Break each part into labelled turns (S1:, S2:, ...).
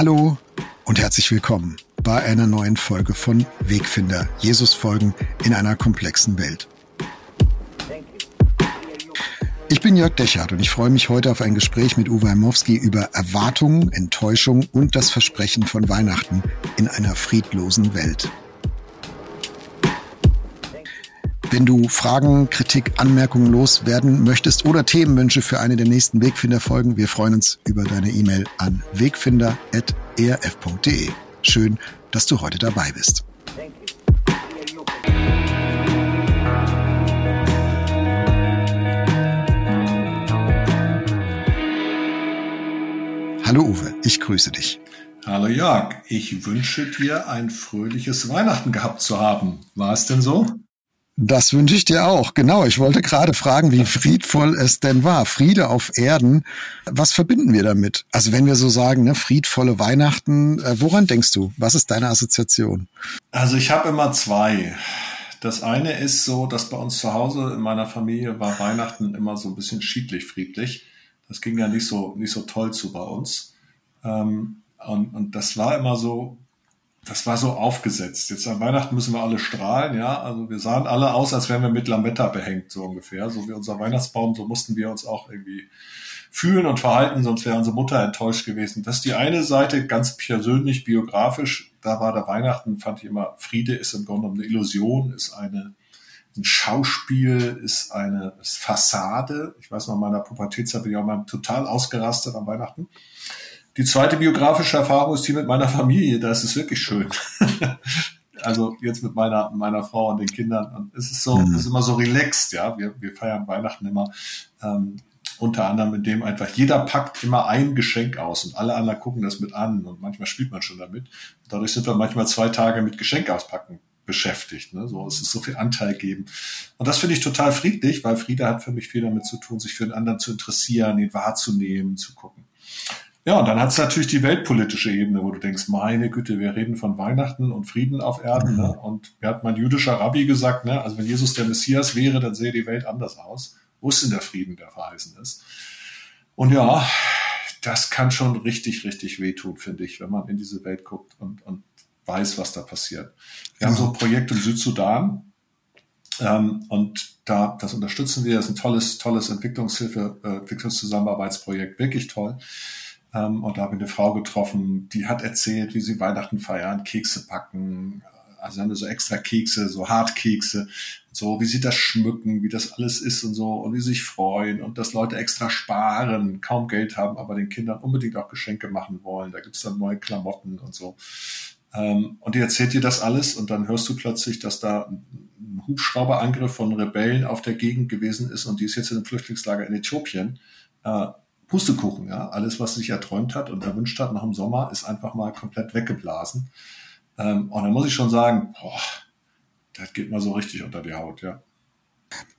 S1: Hallo und herzlich willkommen bei einer neuen Folge von Wegfinder, Jesus folgen in einer komplexen Welt. Ich bin Jörg Dechert und ich freue mich heute auf ein Gespräch mit Uwe Heimowski über Erwartungen, Enttäuschung und das Versprechen von Weihnachten in einer friedlosen Welt. Wenn du Fragen, Kritik, Anmerkungen loswerden möchtest oder Themenwünsche für eine der nächsten Wegfinder-Folgen, wir freuen uns über deine E-Mail an wegfinder.erf.de. Schön, dass du heute dabei bist. Hallo Uwe, ich grüße dich.
S2: Hallo Jörg, ich wünsche dir ein fröhliches Weihnachten gehabt zu haben. War es denn so?
S1: Das wünsche ich dir auch. Genau. Ich wollte gerade fragen, wie friedvoll es denn war. Friede auf Erden. Was verbinden wir damit? Also wenn wir so sagen, ne, friedvolle Weihnachten, äh, woran denkst du? Was ist deine Assoziation?
S2: Also ich habe immer zwei. Das eine ist so, dass bei uns zu Hause in meiner Familie war Weihnachten immer so ein bisschen schiedlich friedlich. Das ging ja nicht so, nicht so toll zu bei uns. Ähm, und, und das war immer so, das war so aufgesetzt. Jetzt an Weihnachten müssen wir alle strahlen, ja. Also wir sahen alle aus, als wären wir mit Lametta behängt, so ungefähr. So wie unser Weihnachtsbaum, so mussten wir uns auch irgendwie fühlen und verhalten, sonst wäre unsere Mutter enttäuscht gewesen. Das ist die eine Seite, ganz persönlich, biografisch. Da war der Weihnachten, fand ich immer, Friede ist im Grunde eine Illusion, ist eine, ein Schauspiel, ist eine ist Fassade. Ich weiß noch, in meiner Pubertätzeit bin ich auch mal total ausgerastet am Weihnachten. Die zweite biografische Erfahrung ist die mit meiner Familie. Da ist es wirklich schön. also jetzt mit meiner, meiner Frau und den Kindern. Und es ist so, mhm. es ist immer so relaxed, ja. Wir, wir feiern Weihnachten immer. Ähm, unter anderem in dem einfach jeder packt immer ein Geschenk aus und alle anderen gucken das mit an und manchmal spielt man schon damit. Dadurch sind wir manchmal zwei Tage mit Geschenk auspacken beschäftigt. Ne? So, es ist so viel Anteil geben. Und das finde ich total friedlich, weil Friede hat für mich viel damit zu tun, sich für den anderen zu interessieren, ihn wahrzunehmen, zu gucken. Ja, und dann hat es natürlich die weltpolitische Ebene, wo du denkst, meine Güte, wir reden von Weihnachten und Frieden auf Erden. Ne? Und mir hat mein jüdischer Rabbi gesagt, ne, also wenn Jesus der Messias wäre, dann sähe die Welt anders aus. Wo ist denn der Frieden, der verheißen ist? Und ja, das kann schon richtig, richtig wehtun, finde ich, wenn man in diese Welt guckt und, und weiß, was da passiert. Wir ja. haben so ein Projekt im Südsudan ähm, und da, das unterstützen wir. Das ist ein tolles, tolles Entwicklungshilfe, äh, Entwicklungszusammenarbeitsprojekt, wirklich toll. Ähm, und da habe ich eine Frau getroffen, die hat erzählt, wie sie Weihnachten feiern, Kekse backen, also haben wir so extra Kekse, so Hartkekse, so wie sie das schmücken, wie das alles ist und so und wie sie sich freuen und dass Leute extra sparen, kaum Geld haben, aber den Kindern unbedingt auch Geschenke machen wollen. Da gibt's dann neue Klamotten und so. Ähm, und die erzählt dir das alles und dann hörst du plötzlich, dass da ein Hubschrauberangriff von Rebellen auf der Gegend gewesen ist und die ist jetzt in einem Flüchtlingslager in Äthiopien. Pustekuchen, ja. Alles, was sich erträumt hat und erwünscht hat nach dem Sommer, ist einfach mal komplett weggeblasen. Ähm, und da muss ich schon sagen, boah, das geht mal so richtig unter die Haut, ja.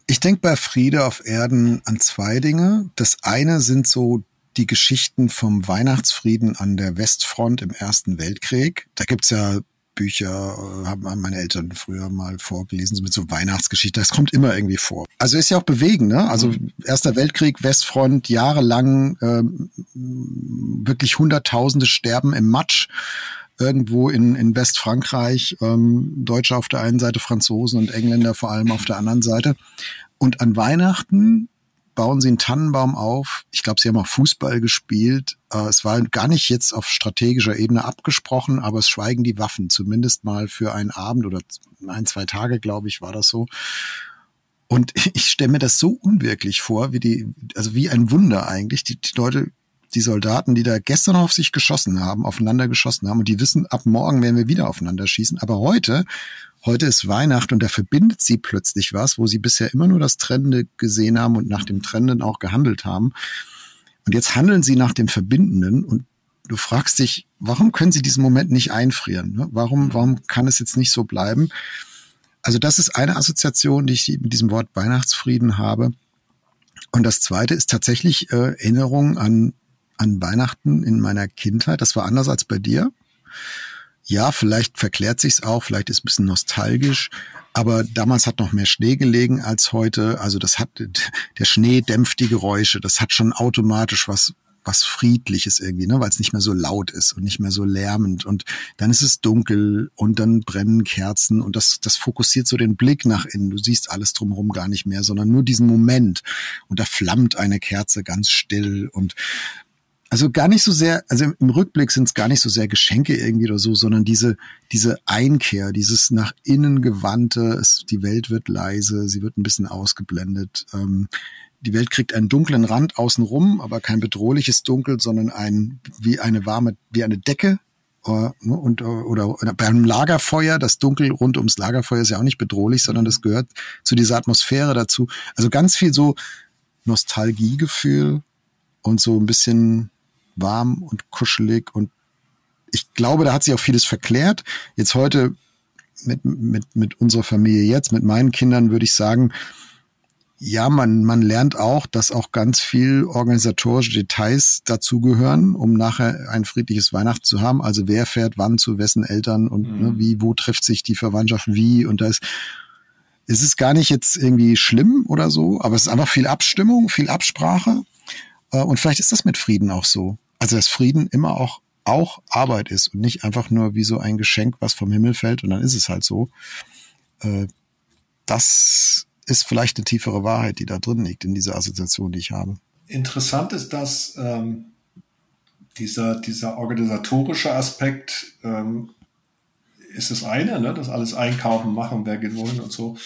S1: Ich denke bei Friede auf Erden an zwei Dinge. Das eine sind so die Geschichten vom Weihnachtsfrieden an der Westfront im Ersten Weltkrieg. Da gibt's ja Bücher äh, haben meine Eltern früher mal vorgelesen, so mit so Weihnachtsgeschichte. Das kommt immer irgendwie vor. Also ist ja auch bewegend, ne? Also mhm. Erster Weltkrieg, Westfront, jahrelang ähm, wirklich Hunderttausende sterben im Matsch irgendwo in, in Westfrankreich, ähm, Deutsche auf der einen Seite, Franzosen und Engländer vor allem auf der anderen Seite. Und an Weihnachten bauen sie einen Tannenbaum auf. Ich glaube, sie haben auch Fußball gespielt. Äh, es war gar nicht jetzt auf strategischer Ebene abgesprochen, aber es schweigen die Waffen, zumindest mal für einen Abend oder ein, zwei Tage, glaube ich, war das so. Und ich stelle mir das so unwirklich vor, wie die, also wie ein Wunder eigentlich. Die, die Leute, die Soldaten, die da gestern auf sich geschossen haben, aufeinander geschossen haben und die wissen, ab morgen werden wir wieder aufeinander schießen. Aber heute heute ist Weihnacht und da verbindet sie plötzlich was, wo sie bisher immer nur das Trennende gesehen haben und nach dem Trennenden auch gehandelt haben. Und jetzt handeln sie nach dem Verbindenden und du fragst dich, warum können sie diesen Moment nicht einfrieren? Ne? Warum, warum kann es jetzt nicht so bleiben? Also das ist eine Assoziation, die ich mit diesem Wort Weihnachtsfrieden habe. Und das zweite ist tatsächlich äh, Erinnerung an, an Weihnachten in meiner Kindheit. Das war anders als bei dir ja, vielleicht verklärt sich's auch, vielleicht ist ein bisschen nostalgisch, aber damals hat noch mehr Schnee gelegen als heute. Also das hat, der Schnee dämpft die Geräusche. Das hat schon automatisch was was Friedliches irgendwie, ne, weil es nicht mehr so laut ist und nicht mehr so lärmend. Und dann ist es dunkel und dann brennen Kerzen und das, das fokussiert so den Blick nach innen. Du siehst alles drumherum gar nicht mehr, sondern nur diesen Moment. Und da flammt eine Kerze ganz still und also gar nicht so sehr, also im Rückblick sind es gar nicht so sehr Geschenke irgendwie oder so, sondern diese, diese Einkehr, dieses nach innen gewandte, es, die Welt wird leise, sie wird ein bisschen ausgeblendet. Ähm, die Welt kriegt einen dunklen Rand außenrum, aber kein bedrohliches Dunkel, sondern ein, wie eine warme, wie eine Decke. Äh, ne, und, oder, oder bei einem Lagerfeuer, das Dunkel rund ums Lagerfeuer ist ja auch nicht bedrohlich, sondern das gehört zu dieser Atmosphäre dazu. Also ganz viel so Nostalgiegefühl und so ein bisschen warm und kuschelig und ich glaube, da hat sich auch vieles verklärt. Jetzt heute mit, mit, mit unserer Familie jetzt, mit meinen Kindern würde ich sagen, ja, man, man lernt auch, dass auch ganz viel organisatorische Details dazugehören, um nachher ein friedliches Weihnachten zu haben. Also wer fährt wann zu wessen Eltern und ne, mhm. ne, wie, wo trifft sich die Verwandtschaft wie und da ist, es ist gar nicht jetzt irgendwie schlimm oder so, aber es ist einfach viel Abstimmung, viel Absprache. Äh, und vielleicht ist das mit Frieden auch so. Also dass Frieden immer auch auch Arbeit ist und nicht einfach nur wie so ein Geschenk, was vom Himmel fällt und dann ist es halt so. Äh, das ist vielleicht eine tiefere Wahrheit, die da drin liegt in dieser Assoziation, die ich habe.
S2: Interessant ist, dass ähm, dieser, dieser organisatorische Aspekt ähm, ist das eine, ne? das alles einkaufen, machen, wer geht wohin und so.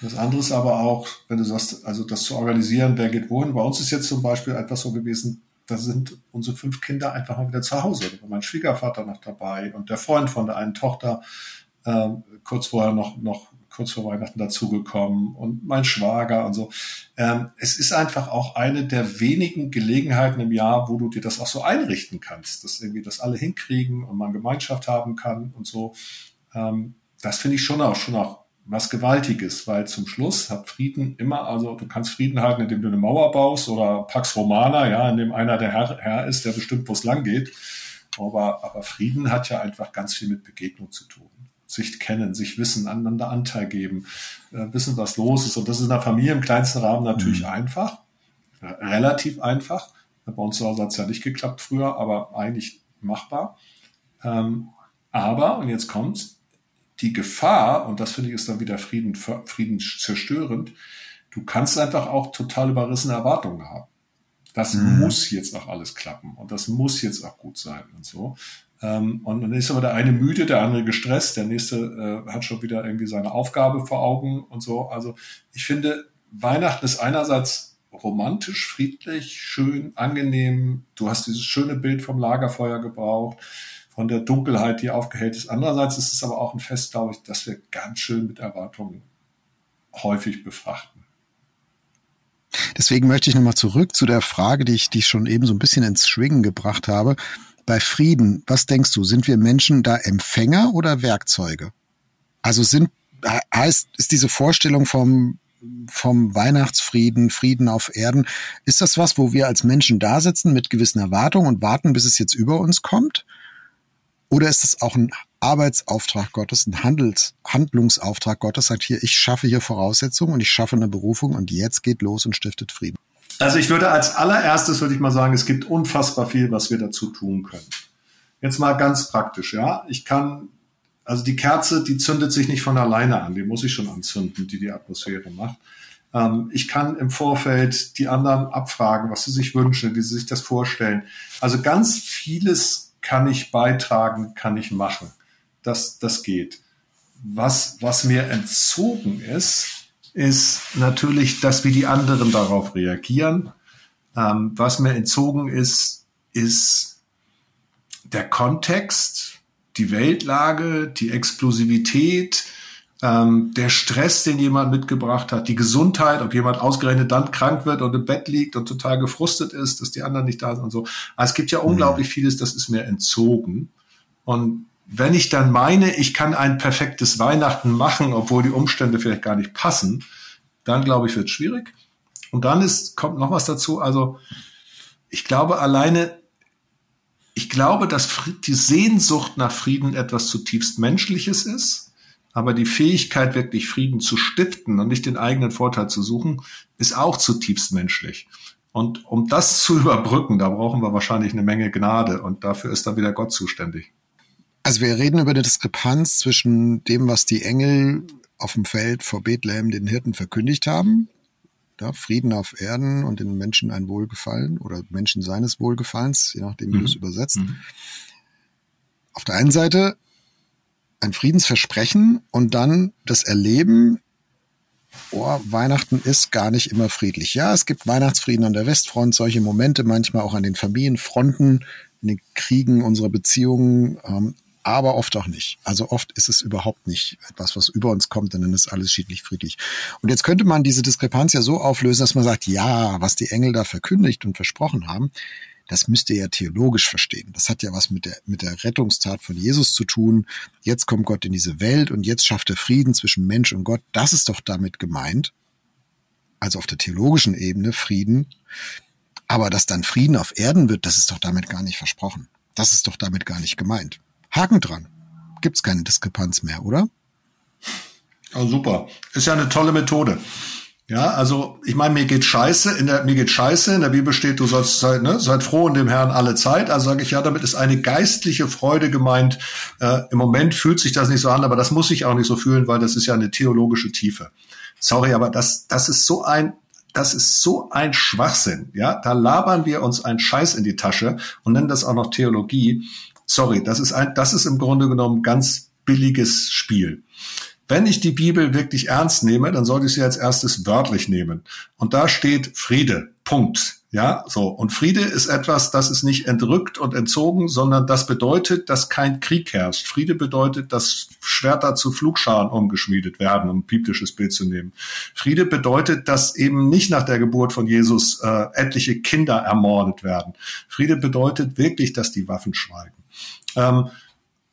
S2: Das andere ist aber auch, wenn du sagst, also das zu organisieren, wer geht wohin. Bei uns ist jetzt zum Beispiel etwas so gewesen, da sind unsere fünf Kinder einfach mal wieder zu Hause. Da war mein Schwiegervater noch dabei und der Freund von der einen Tochter äh, kurz vorher noch, noch kurz vor Weihnachten dazugekommen und mein Schwager und so. Ähm, es ist einfach auch eine der wenigen Gelegenheiten im Jahr, wo du dir das auch so einrichten kannst, dass irgendwie das alle hinkriegen und man Gemeinschaft haben kann und so. Ähm, das finde ich schon auch, schon auch was Gewaltiges, weil zum Schluss hat Frieden immer, also du kannst Frieden halten, indem du eine Mauer baust oder Pax Romana, ja, indem einer der Herr, Herr ist, der bestimmt, wo es lang geht. Aber, aber Frieden hat ja einfach ganz viel mit Begegnung zu tun. Sich kennen, sich wissen, aneinander Anteil geben, äh, wissen, was los ist. Und das ist in der Familie im kleinsten Rahmen natürlich mhm. einfach, äh, relativ einfach. Bei uns zu Hause hat es ja nicht geklappt früher, aber eigentlich machbar. Ähm, aber, und jetzt kommt's, die Gefahr, und das finde ich ist dann wieder Frieden, Frieden zerstörend, du kannst einfach auch total überrissene Erwartungen haben. Das mhm. muss jetzt auch alles klappen und das muss jetzt auch gut sein und so. Ähm, und dann ist aber der eine müde, der andere gestresst, der nächste äh, hat schon wieder irgendwie seine Aufgabe vor Augen und so. Also ich finde, Weihnachten ist einerseits romantisch, friedlich, schön, angenehm. Du hast dieses schöne Bild vom Lagerfeuer gebraucht von der Dunkelheit, die aufgehellt ist. Andererseits ist es aber auch ein Fest, glaube ich, das wir ganz schön mit Erwartungen häufig befrachten.
S1: Deswegen möchte ich nochmal zurück zu der Frage, die ich, die ich schon eben so ein bisschen ins Schwingen gebracht habe. Bei Frieden, was denkst du, sind wir Menschen da Empfänger oder Werkzeuge? Also sind, heißt, ist diese Vorstellung vom, vom Weihnachtsfrieden, Frieden auf Erden, ist das was, wo wir als Menschen da sitzen mit gewissen Erwartungen und warten, bis es jetzt über uns kommt? Oder ist es auch ein Arbeitsauftrag Gottes, ein Handels, Handlungsauftrag Gottes, sagt hier, ich schaffe hier Voraussetzungen und ich schaffe eine Berufung und jetzt geht los und stiftet Frieden?
S2: Also ich würde als allererstes, würde ich mal sagen, es gibt unfassbar viel, was wir dazu tun können. Jetzt mal ganz praktisch, ja. Ich kann, also die Kerze, die zündet sich nicht von alleine an, die muss ich schon anzünden, die die Atmosphäre macht. Ähm, ich kann im Vorfeld die anderen abfragen, was sie sich wünschen, wie sie sich das vorstellen. Also ganz vieles kann ich beitragen, kann ich machen. Das, das geht. Was, was mir entzogen ist, ist natürlich, dass wie die anderen darauf reagieren. Ähm, was mir entzogen ist, ist der Kontext, die Weltlage, die Explosivität, ähm, der Stress, den jemand mitgebracht hat, die Gesundheit, ob jemand ausgerechnet dann krank wird und im Bett liegt und total gefrustet ist, dass die anderen nicht da sind und so. Also es gibt ja mhm. unglaublich vieles, das ist mir entzogen. Und wenn ich dann meine, ich kann ein perfektes Weihnachten machen, obwohl die Umstände vielleicht gar nicht passen, dann glaube ich, wird es schwierig. Und dann ist, kommt noch was dazu. Also, ich glaube alleine, ich glaube, dass die Sehnsucht nach Frieden etwas zutiefst Menschliches ist aber die Fähigkeit, wirklich Frieden zu stiften und nicht den eigenen Vorteil zu suchen, ist auch zutiefst menschlich. Und um das zu überbrücken, da brauchen wir wahrscheinlich eine Menge Gnade und dafür ist dann wieder Gott zuständig.
S1: Also wir reden über eine Diskrepanz zwischen dem, was die Engel auf dem Feld vor Bethlehem den Hirten verkündigt haben, da Frieden auf Erden und den Menschen ein Wohlgefallen oder Menschen seines Wohlgefallens, je nachdem, wie mhm. du es übersetzt. Mhm. Auf der einen Seite ein Friedensversprechen und dann das Erleben, oh, Weihnachten ist gar nicht immer friedlich. Ja, es gibt Weihnachtsfrieden an der Westfront, solche Momente manchmal auch an den Familienfronten, in den Kriegen unserer Beziehungen, ähm, aber oft auch nicht. Also oft ist es überhaupt nicht etwas, was über uns kommt, denn dann ist alles schiedlich friedlich. Und jetzt könnte man diese Diskrepanz ja so auflösen, dass man sagt, ja, was die Engel da verkündigt und versprochen haben, das müsst ihr ja theologisch verstehen. Das hat ja was mit der, mit der Rettungstat von Jesus zu tun. Jetzt kommt Gott in diese Welt und jetzt schafft er Frieden zwischen Mensch und Gott. Das ist doch damit gemeint. Also auf der theologischen Ebene Frieden. Aber dass dann Frieden auf Erden wird, das ist doch damit gar nicht versprochen. Das ist doch damit gar nicht gemeint. Haken dran. Gibt's keine Diskrepanz mehr, oder?
S2: Oh, super. Ist ja eine tolle Methode. Ja, also ich meine, mir geht scheiße, in der, mir geht scheiße, in der Bibel steht, du sollst sein, ne, seid froh in dem Herrn alle Zeit. Also sage ich, ja, damit ist eine geistliche Freude gemeint. Äh, Im Moment fühlt sich das nicht so an, aber das muss sich auch nicht so fühlen, weil das ist ja eine theologische Tiefe. Sorry, aber das, das ist so ein, das ist so ein Schwachsinn. Ja, da labern wir uns einen Scheiß in die Tasche und nennen das auch noch Theologie. Sorry, das ist ein, das ist im Grunde genommen ganz billiges Spiel. Wenn ich die Bibel wirklich ernst nehme, dann sollte ich sie als erstes wörtlich nehmen. Und da steht Friede. Punkt. Ja, so. Und Friede ist etwas, das ist nicht entrückt und entzogen, sondern das bedeutet, dass kein Krieg herrscht. Friede bedeutet, dass Schwerter zu Flugscharen umgeschmiedet werden, um ein biblisches Bild zu nehmen. Friede bedeutet, dass eben nicht nach der Geburt von Jesus äh, etliche Kinder ermordet werden. Friede bedeutet wirklich, dass die Waffen schweigen. Ähm,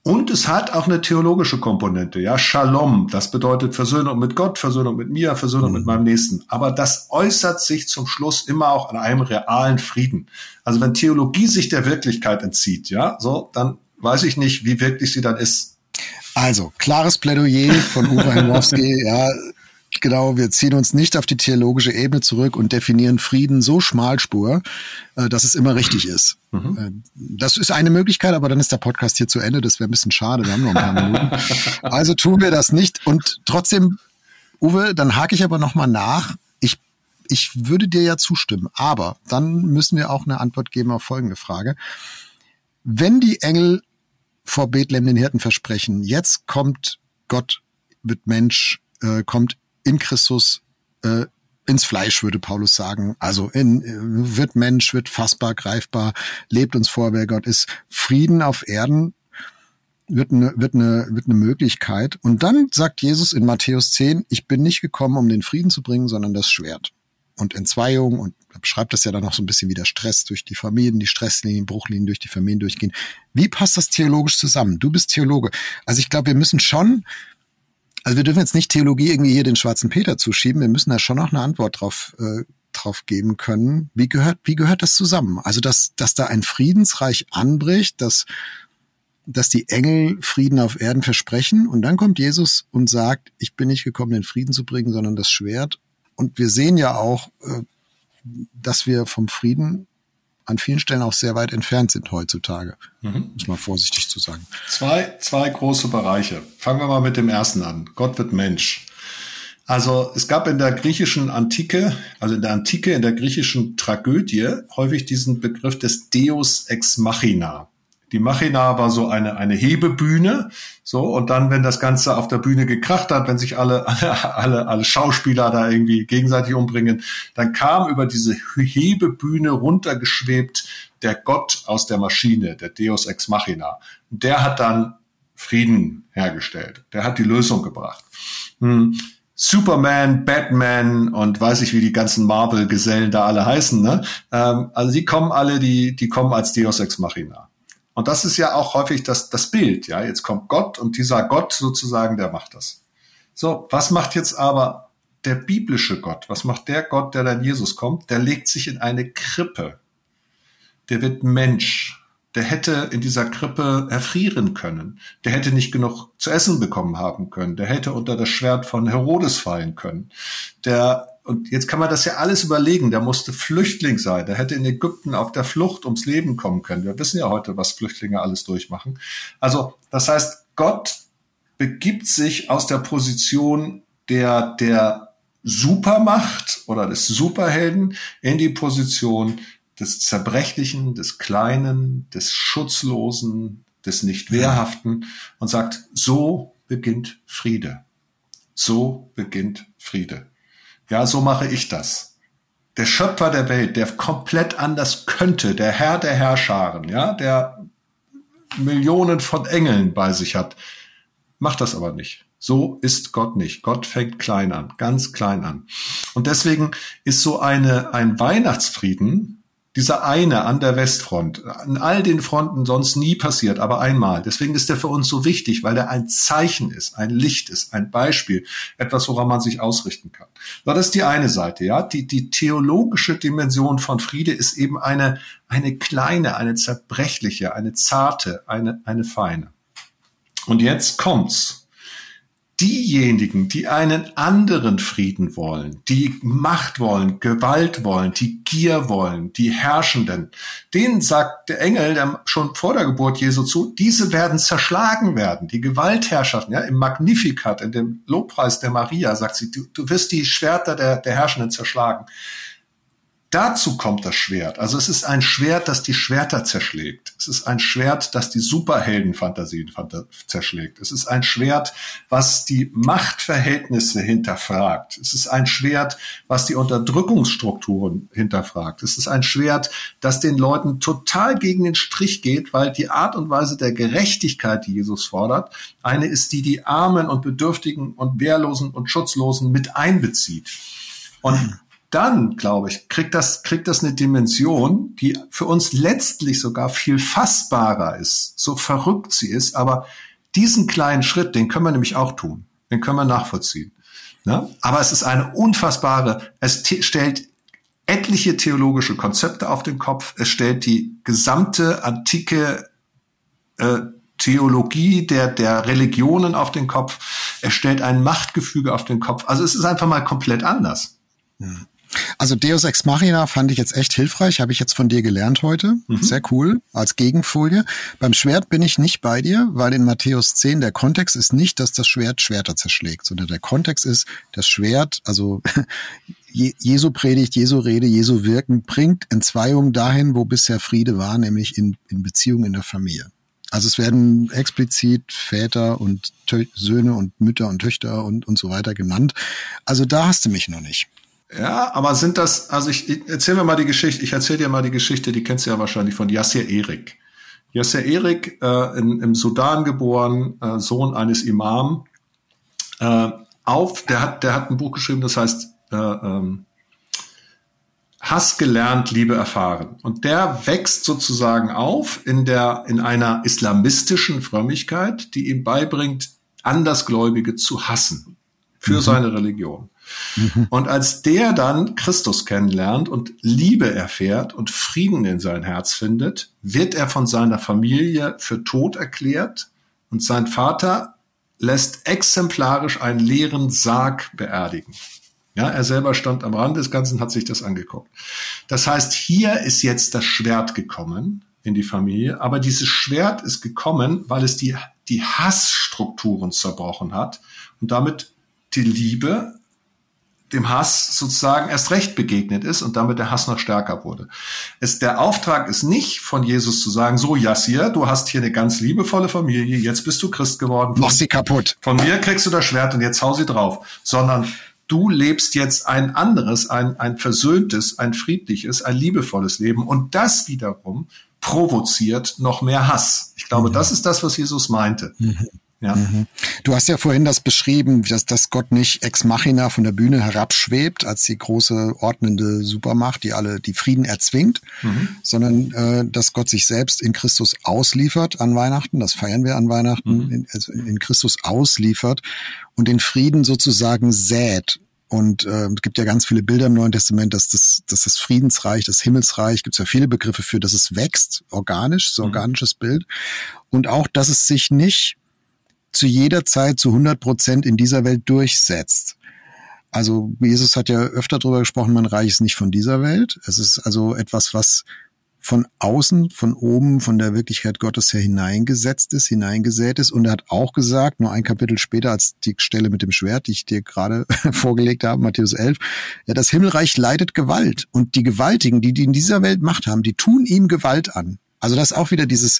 S2: und es hat auch eine theologische Komponente, ja, Shalom, das bedeutet Versöhnung mit Gott, Versöhnung mit mir, Versöhnung mhm. mit meinem Nächsten. Aber das äußert sich zum Schluss immer auch an einem realen Frieden. Also wenn Theologie sich der Wirklichkeit entzieht, ja, so, dann weiß ich nicht, wie wirklich sie dann ist.
S1: Also, klares Plädoyer von Uwe Henrowski, ja, Genau, wir ziehen uns nicht auf die theologische Ebene zurück und definieren Frieden so schmalspur, äh, dass es immer richtig ist. Mhm. Äh, das ist eine Möglichkeit, aber dann ist der Podcast hier zu Ende. Das wäre ein bisschen schade. Wir haben noch ein paar Minuten. Also tun wir das nicht. Und trotzdem, Uwe, dann hake ich aber nochmal nach. Ich, ich würde dir ja zustimmen. Aber dann müssen wir auch eine Antwort geben auf folgende Frage. Wenn die Engel vor Bethlehem den Hirten versprechen, jetzt kommt Gott, wird Mensch, äh, kommt in Christus äh, ins Fleisch, würde Paulus sagen. Also in, äh, wird Mensch, wird fassbar, greifbar, lebt uns vor, wer Gott ist. Frieden auf Erden wird eine, wird eine, wird eine Möglichkeit. Und dann sagt Jesus in Matthäus 10, ich bin nicht gekommen, um den Frieden zu bringen, sondern das Schwert. Und Entzweiung und beschreibt das ja dann noch so ein bisschen wie der Stress durch die Familien, die Stresslinien, Bruchlinien durch die Familien durchgehen. Wie passt das theologisch zusammen? Du bist Theologe. Also ich glaube, wir müssen schon also wir dürfen jetzt nicht Theologie irgendwie hier den schwarzen Peter zuschieben. Wir müssen da schon noch eine Antwort drauf, äh, drauf geben können. Wie gehört, wie gehört das zusammen? Also, dass, dass da ein Friedensreich anbricht, dass, dass die Engel Frieden auf Erden versprechen und dann kommt Jesus und sagt, ich bin nicht gekommen, den Frieden zu bringen, sondern das Schwert. Und wir sehen ja auch, äh, dass wir vom Frieden an vielen Stellen auch sehr weit entfernt sind heutzutage, mhm. muss man vorsichtig zu sagen.
S2: Zwei, zwei große Bereiche. Fangen wir mal mit dem ersten an. Gott wird Mensch. Also es gab in der griechischen Antike, also in der Antike, in der griechischen Tragödie häufig diesen Begriff des Deus ex machina. Die Machina war so eine, eine Hebebühne. So, und dann, wenn das Ganze auf der Bühne gekracht hat, wenn sich alle, alle, alle, alle Schauspieler da irgendwie gegenseitig umbringen, dann kam über diese Hebebühne runtergeschwebt der Gott aus der Maschine, der Deus ex Machina. Der hat dann Frieden hergestellt. Der hat die Lösung gebracht. Hm. Superman, Batman und weiß ich, wie die ganzen Marvel-Gesellen da alle heißen. Ne? Ähm, also die kommen alle, die, die kommen als Deus ex Machina. Und das ist ja auch häufig das, das Bild. Ja, jetzt kommt Gott und dieser Gott sozusagen, der macht das. So, was macht jetzt aber der biblische Gott? Was macht der Gott, der dann Jesus kommt? Der legt sich in eine Krippe. Der wird Mensch. Der hätte in dieser Krippe erfrieren können. Der hätte nicht genug zu essen bekommen haben können. Der hätte unter das Schwert von Herodes fallen können. Der und jetzt kann man das ja alles überlegen. Der musste Flüchtling sein. Der hätte in Ägypten auf der Flucht ums Leben kommen können. Wir wissen ja heute, was Flüchtlinge alles durchmachen. Also, das heißt, Gott begibt sich aus der Position der, der Supermacht oder des Superhelden in die Position des Zerbrechlichen, des Kleinen, des Schutzlosen, des Nicht-Wehrhaften und sagt, so beginnt Friede. So beginnt Friede. Ja, so mache ich das. Der Schöpfer der Welt, der komplett anders könnte, der Herr der Herrscharen, ja, der Millionen von Engeln bei sich hat, macht das aber nicht. So ist Gott nicht. Gott fängt klein an, ganz klein an. Und deswegen ist so eine, ein Weihnachtsfrieden dieser eine an der Westfront, an all den Fronten sonst nie passiert, aber einmal. Deswegen ist er für uns so wichtig, weil er ein Zeichen ist, ein Licht ist, ein Beispiel, etwas, woran man sich ausrichten kann. Das ist die eine Seite, ja. Die, die theologische Dimension von Friede ist eben eine, eine kleine, eine zerbrechliche, eine zarte, eine, eine feine. Und jetzt kommt's diejenigen, die einen anderen Frieden wollen, die Macht wollen, Gewalt wollen, die Gier wollen, die Herrschenden, denen sagt der Engel der schon vor der Geburt Jesu zu, diese werden zerschlagen werden. Die Gewaltherrschaften, ja, im Magnificat, in dem Lobpreis der Maria, sagt sie, du, du wirst die Schwerter der, der Herrschenden zerschlagen. Dazu kommt das Schwert. Also es ist ein Schwert, das die Schwerter zerschlägt. Es ist ein Schwert, das die Superheldenfantasien zerschlägt. Es ist ein Schwert, was die Machtverhältnisse hinterfragt. Es ist ein Schwert, was die Unterdrückungsstrukturen hinterfragt. Es ist ein Schwert, das den Leuten total gegen den Strich geht, weil die Art und Weise der Gerechtigkeit, die Jesus fordert, eine ist, die die Armen und Bedürftigen und Wehrlosen und Schutzlosen mit einbezieht. Und dann, glaube ich, kriegt das, kriegt das eine Dimension, die für uns letztlich sogar viel fassbarer ist, so verrückt sie ist. Aber diesen kleinen Schritt, den können wir nämlich auch tun. Den können wir nachvollziehen. Ne? Aber es ist eine unfassbare, es stellt etliche theologische Konzepte auf den Kopf. Es stellt die gesamte antike äh, Theologie der, der Religionen auf den Kopf. Es stellt ein Machtgefüge auf den Kopf. Also es ist einfach mal komplett anders.
S1: Hm. Also Deus Ex Machina fand ich jetzt echt hilfreich, habe ich jetzt von dir gelernt heute. Mhm. Sehr cool, als Gegenfolie. Beim Schwert bin ich nicht bei dir, weil in Matthäus 10 der Kontext ist nicht, dass das Schwert Schwerter zerschlägt, sondern der Kontext ist, das Schwert, also Jesu Predigt, Jesu Rede, Jesu Wirken bringt Entzweiung dahin, wo bisher Friede war, nämlich in, in Beziehungen in der Familie. Also es werden explizit Väter und Tö Söhne und Mütter und Töchter und, und so weiter genannt. Also da hast du mich noch nicht.
S2: Ja, aber sind das, also ich, ich erzähl mir mal die Geschichte, ich erzähle dir mal die Geschichte, die kennst du ja wahrscheinlich von Yassir Erik. Yassir Erik, äh, in, im Sudan geboren, äh, Sohn eines Imam, äh, auf, der hat, der hat ein Buch geschrieben, das heißt äh, ähm, Hass gelernt, Liebe erfahren. Und der wächst sozusagen auf in der, in einer islamistischen Frömmigkeit, die ihm beibringt, Andersgläubige zu hassen für mhm. seine Religion. Mhm. Und als der dann Christus kennenlernt und Liebe erfährt und Frieden in sein Herz findet, wird er von seiner Familie für tot erklärt und sein Vater lässt exemplarisch einen leeren Sarg beerdigen. Ja, er selber stand am Rand des Ganzen, hat sich das angeguckt. Das heißt, hier ist jetzt das Schwert gekommen in die Familie, aber dieses Schwert ist gekommen, weil es die, die Hassstrukturen zerbrochen hat und damit die Liebe dem Hass sozusagen erst recht begegnet ist und damit der Hass noch stärker wurde. Es, der Auftrag ist nicht von Jesus zu sagen, so Yassir, du hast hier eine ganz liebevolle Familie, jetzt bist du Christ geworden.
S1: Mach sie kaputt.
S2: Von mir kriegst du das Schwert und jetzt hau sie drauf. Sondern du lebst jetzt ein anderes, ein, ein versöhntes, ein friedliches, ein liebevolles Leben und das wiederum provoziert noch mehr Hass. Ich glaube, mhm. das ist das, was Jesus meinte. Mhm.
S1: Ja. Mhm. Du hast ja vorhin das beschrieben, dass, dass Gott nicht ex machina von der Bühne herabschwebt als die große ordnende Supermacht, die alle die Frieden erzwingt, mhm. sondern äh, dass Gott sich selbst in Christus ausliefert an Weihnachten. Das feiern wir an Weihnachten, mhm. in, also in Christus ausliefert und den Frieden sozusagen sät und äh, es gibt ja ganz viele Bilder im Neuen Testament, dass das, dass das Friedensreich, das Himmelsreich, gibt es ja viele Begriffe für, dass es wächst, organisch, so mhm. organisches Bild. Und auch, dass es sich nicht zu jeder Zeit zu 100 Prozent in dieser Welt durchsetzt. Also Jesus hat ja öfter darüber gesprochen, mein Reich ist nicht von dieser Welt. Es ist also etwas, was von außen, von oben, von der Wirklichkeit Gottes her hineingesetzt ist, hineingesät ist. Und er hat auch gesagt, nur ein Kapitel später als die Stelle mit dem Schwert, die ich dir gerade vorgelegt habe, Matthäus 11, ja, das Himmelreich leidet Gewalt. Und die Gewaltigen, die, die in dieser Welt Macht haben, die tun ihm Gewalt an. Also das ist auch wieder dieses,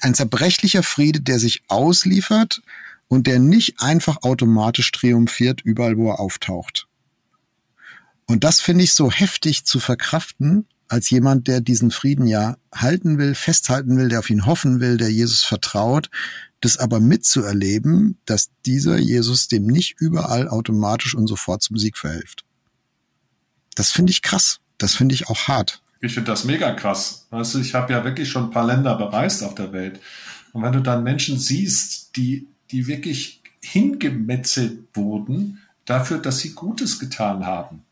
S1: ein zerbrechlicher Friede, der sich ausliefert und der nicht einfach automatisch triumphiert überall, wo er auftaucht. Und das finde ich so heftig zu verkraften, als jemand, der diesen Frieden ja halten will, festhalten will, der auf ihn hoffen will, der Jesus vertraut, das aber mitzuerleben, dass dieser Jesus dem nicht überall automatisch und sofort zum Sieg verhilft. Das finde ich krass. Das finde ich auch hart.
S2: Ich finde das mega krass. Weißt du, ich habe ja wirklich schon ein paar Länder bereist auf der Welt. Und wenn du dann Menschen siehst, die, die wirklich hingemetzelt wurden dafür, dass sie Gutes getan haben,